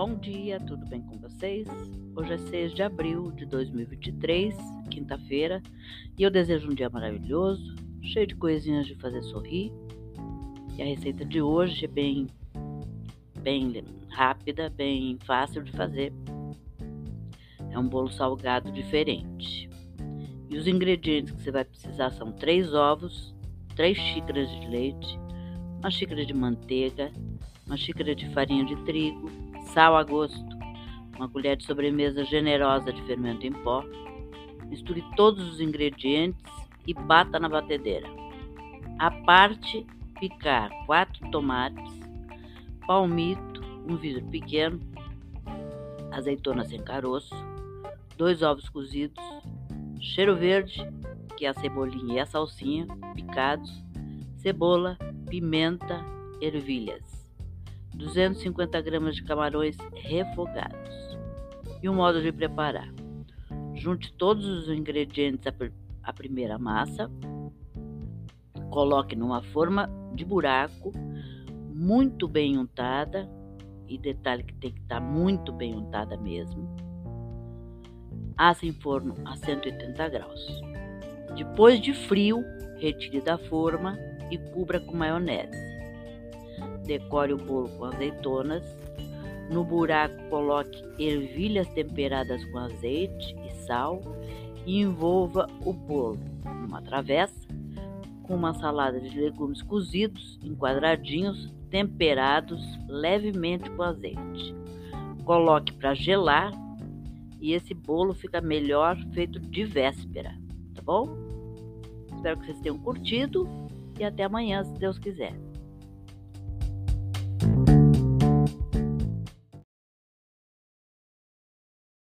Bom dia, tudo bem com vocês? Hoje é 6 de abril de 2023, quinta-feira, e eu desejo um dia maravilhoso, cheio de coisinhas de fazer sorrir. E a receita de hoje é bem, bem rápida, bem fácil de fazer. É um bolo salgado diferente. E os ingredientes que você vai precisar são três ovos, três xícaras de leite, uma xícara de manteiga, uma xícara de farinha de trigo, sal a gosto, uma colher de sobremesa generosa de fermento em pó. Misture todos os ingredientes e bata na batedeira. A parte, picar quatro tomates, palmito, um vidro pequeno, azeitona sem caroço, dois ovos cozidos, cheiro verde, que é a cebolinha e a salsinha, picados, cebola, pimenta, ervilhas. 250 gramas de camarões refogados. E o modo de preparar: junte todos os ingredientes à primeira massa, coloque numa forma de buraco muito bem untada, e detalhe que tem que estar muito bem untada mesmo. Assa em forno a 180 graus. Depois de frio, retire da forma e cubra com maionese decore o bolo com azeitonas. No buraco, coloque ervilhas temperadas com azeite e sal e envolva o bolo numa travessa com uma salada de legumes cozidos em quadradinhos temperados levemente com azeite. Coloque para gelar e esse bolo fica melhor feito de véspera, tá bom? Espero que vocês tenham curtido e até amanhã, se Deus quiser.